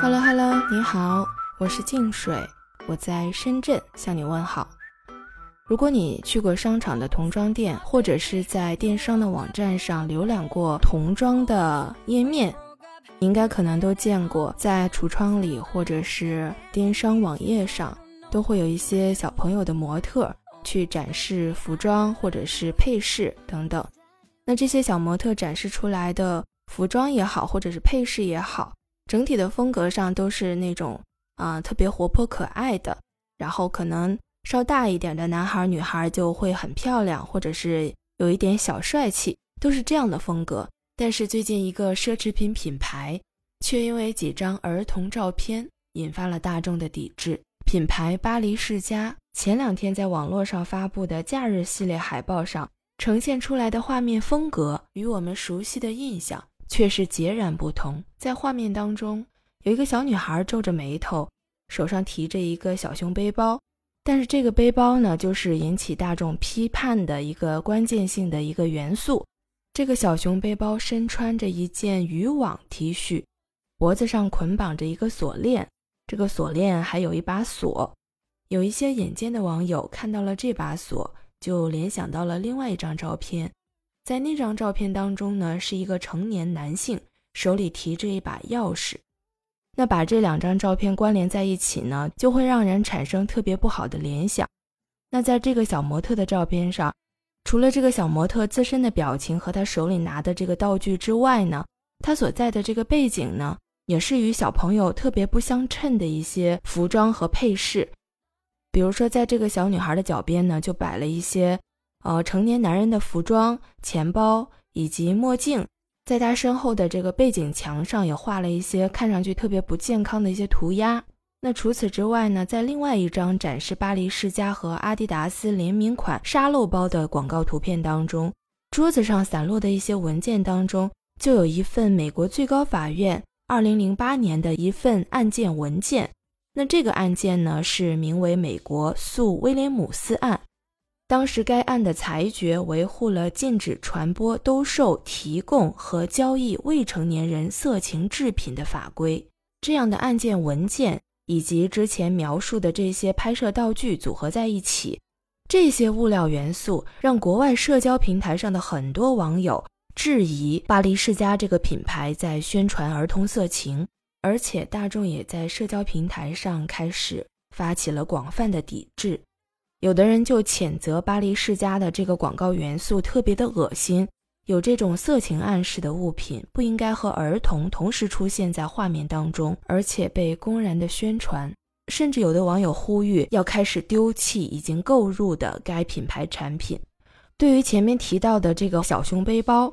Hello Hello，你好，我是静水，我在深圳向你问好。如果你去过商场的童装店，或者是在电商的网站上浏览过童装的页面，应该可能都见过，在橱窗里或者是电商网页上，都会有一些小朋友的模特去展示服装或者是配饰等等。那这些小模特展示出来的服装也好，或者是配饰也好，整体的风格上都是那种啊特别活泼可爱的，然后可能。稍大一点的男孩女孩就会很漂亮，或者是有一点小帅气，都是这样的风格。但是最近一个奢侈品品牌却因为几张儿童照片引发了大众的抵制。品牌巴黎世家前两天在网络上发布的假日系列海报上呈现出来的画面风格，与我们熟悉的印象却是截然不同。在画面当中，有一个小女孩皱着眉头，手上提着一个小熊背包。但是这个背包呢，就是引起大众批判的一个关键性的一个元素。这个小熊背包身穿着一件渔网 T 恤，脖子上捆绑着一个锁链，这个锁链还有一把锁。有一些眼尖的网友看到了这把锁，就联想到了另外一张照片。在那张照片当中呢，是一个成年男性手里提着一把钥匙。那把这两张照片关联在一起呢，就会让人产生特别不好的联想。那在这个小模特的照片上，除了这个小模特自身的表情和他手里拿的这个道具之外呢，他所在的这个背景呢，也是与小朋友特别不相称的一些服装和配饰。比如说，在这个小女孩的脚边呢，就摆了一些呃成年男人的服装、钱包以及墨镜。在他身后的这个背景墙上也画了一些看上去特别不健康的一些涂鸦。那除此之外呢，在另外一张展示巴黎世家和阿迪达斯联名款沙漏包的广告图片当中，桌子上散落的一些文件当中，就有一份美国最高法院2008年的一份案件文件。那这个案件呢，是名为美国诉威廉姆斯案。当时该案的裁决维护了禁止传播、兜售、提供和交易未成年人色情制品的法规。这样的案件文件以及之前描述的这些拍摄道具组合在一起，这些物料元素让国外社交平台上的很多网友质疑巴黎世家这个品牌在宣传儿童色情，而且大众也在社交平台上开始发起了广泛的抵制。有的人就谴责巴黎世家的这个广告元素特别的恶心，有这种色情暗示的物品不应该和儿童同时出现在画面当中，而且被公然的宣传。甚至有的网友呼吁要开始丢弃已经购入的该品牌产品。对于前面提到的这个小熊背包，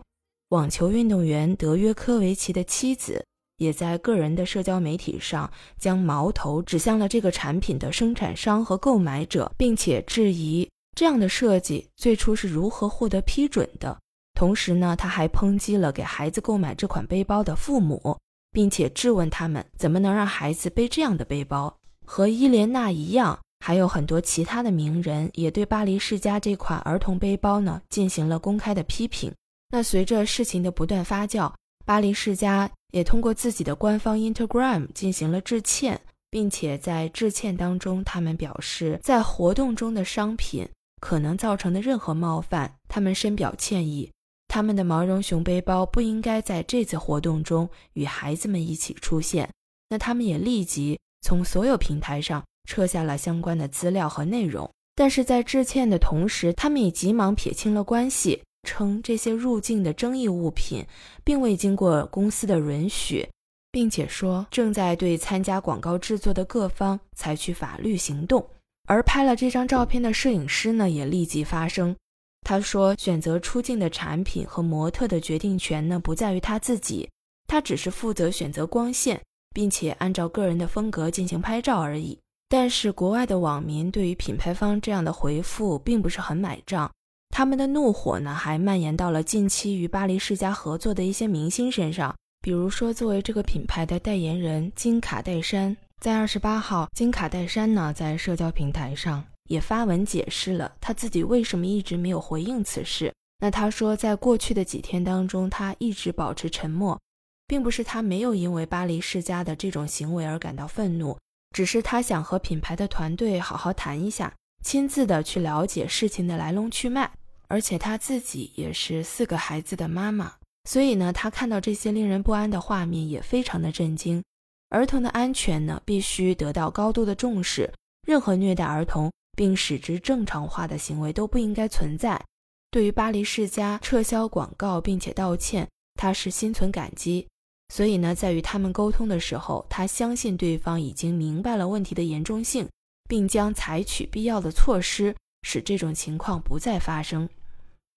网球运动员德约科维奇的妻子。也在个人的社交媒体上将矛头指向了这个产品的生产商和购买者，并且质疑这样的设计最初是如何获得批准的。同时呢，他还抨击了给孩子购买这款背包的父母，并且质问他们怎么能让孩子背这样的背包。和伊莲娜一样，还有很多其他的名人也对巴黎世家这款儿童背包呢进行了公开的批评。那随着事情的不断发酵，巴黎世家。也通过自己的官方 Instagram 进行了致歉，并且在致歉当中，他们表示在活动中的商品可能造成的任何冒犯，他们深表歉意。他们的毛绒熊背包不应该在这次活动中与孩子们一起出现。那他们也立即从所有平台上撤下了相关的资料和内容。但是在致歉的同时，他们也急忙撇清了关系。称这些入境的争议物品并未经过公司的允许，并且说正在对参加广告制作的各方采取法律行动。而拍了这张照片的摄影师呢，也立即发声，他说：“选择出境的产品和模特的决定权呢，不在于他自己，他只是负责选择光线，并且按照个人的风格进行拍照而已。”但是国外的网民对于品牌方这样的回复并不是很买账。他们的怒火呢，还蔓延到了近期与巴黎世家合作的一些明星身上。比如说，作为这个品牌的代言人金卡戴珊，在二十八号，金卡戴珊呢在社交平台上也发文解释了他自己为什么一直没有回应此事。那他说，在过去的几天当中，他一直保持沉默，并不是他没有因为巴黎世家的这种行为而感到愤怒，只是他想和品牌的团队好好谈一下，亲自的去了解事情的来龙去脉。而且他自己也是四个孩子的妈妈，所以呢，他看到这些令人不安的画面也非常的震惊。儿童的安全呢，必须得到高度的重视，任何虐待儿童并使之正常化的行为都不应该存在。对于巴黎世家撤销广告并且道歉，他是心存感激。所以呢，在与他们沟通的时候，他相信对方已经明白了问题的严重性，并将采取必要的措施，使这种情况不再发生。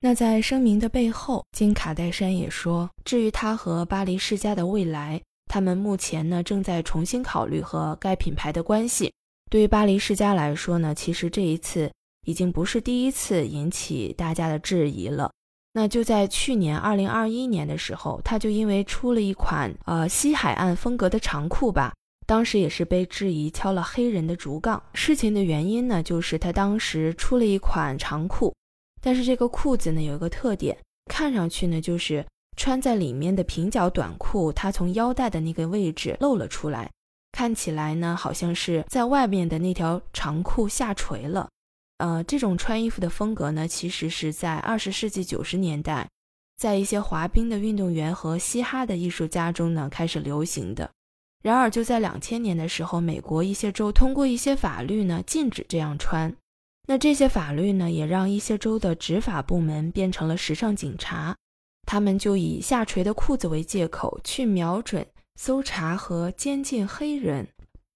那在声明的背后，金卡戴珊也说，至于他和巴黎世家的未来，他们目前呢正在重新考虑和该品牌的关系。对于巴黎世家来说呢，其实这一次已经不是第一次引起大家的质疑了。那就在去年二零二一年的时候，他就因为出了一款呃西海岸风格的长裤吧，当时也是被质疑敲了黑人的竹杠。事情的原因呢，就是他当时出了一款长裤，但是这个裤子呢有一个特点，看上去呢就是穿在里面的平角短裤，它从腰带的那个位置露了出来，看起来呢好像是在外面的那条长裤下垂了。呃，这种穿衣服的风格呢，其实是在二十世纪九十年代，在一些滑冰的运动员和嘻哈的艺术家中呢开始流行的。然而，就在两千年的时候，美国一些州通过一些法律呢，禁止这样穿。那这些法律呢，也让一些州的执法部门变成了时尚警察，他们就以下垂的裤子为借口，去瞄准、搜查和监禁黑人。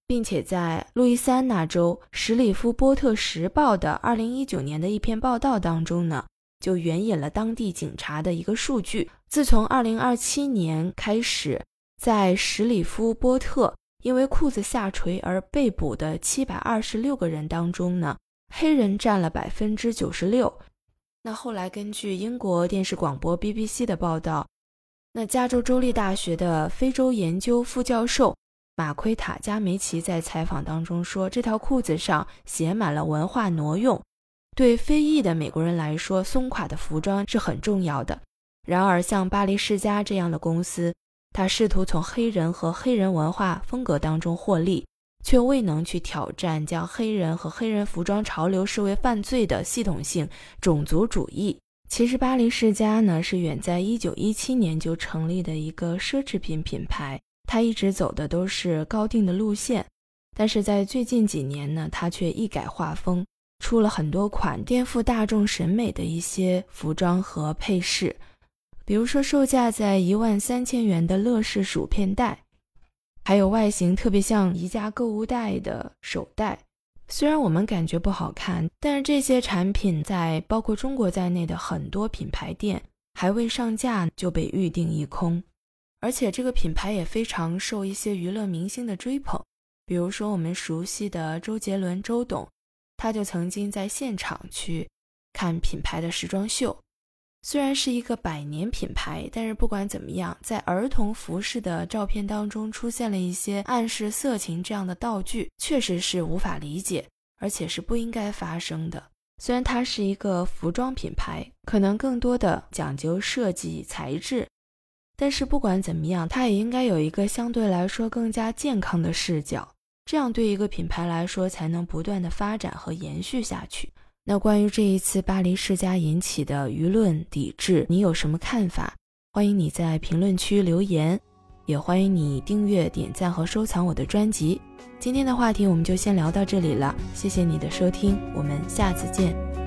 并且在路易斯安那州史里夫波特时报的二零一九年的一篇报道当中呢，就援引了当地警察的一个数据：自从二零二七年开始，在史里夫波特因为裤子下垂而被捕的七百二十六个人当中呢，黑人占了百分之九十六。那后来根据英国电视广播 BBC 的报道，那加州州立大学的非洲研究副教授。马奎塔加梅奇在采访当中说：“这条裤子上写满了文化挪用，对非裔的美国人来说，松垮的服装是很重要的。然而，像巴黎世家这样的公司，他试图从黑人和黑人文化风格当中获利，却未能去挑战将黑人和黑人服装潮流视为犯罪的系统性种族主义。其实，巴黎世家呢是远在1917年就成立的一个奢侈品品牌。”他一直走的都是高定的路线，但是在最近几年呢，他却一改画风，出了很多款颠覆大众审美的一些服装和配饰，比如说售价在一万三千元的乐事薯片袋，还有外形特别像宜家购物袋的手袋。虽然我们感觉不好看，但是这些产品在包括中国在内的很多品牌店还未上架就被预定一空。而且这个品牌也非常受一些娱乐明星的追捧，比如说我们熟悉的周杰伦周董，他就曾经在现场去看品牌的时装秀。虽然是一个百年品牌，但是不管怎么样，在儿童服饰的照片当中出现了一些暗示色情这样的道具，确实是无法理解，而且是不应该发生的。虽然它是一个服装品牌，可能更多的讲究设计材质。但是不管怎么样，它也应该有一个相对来说更加健康的视角，这样对一个品牌来说才能不断的发展和延续下去。那关于这一次巴黎世家引起的舆论抵制，你有什么看法？欢迎你在评论区留言，也欢迎你订阅、点赞和收藏我的专辑。今天的话题我们就先聊到这里了，谢谢你的收听，我们下次见。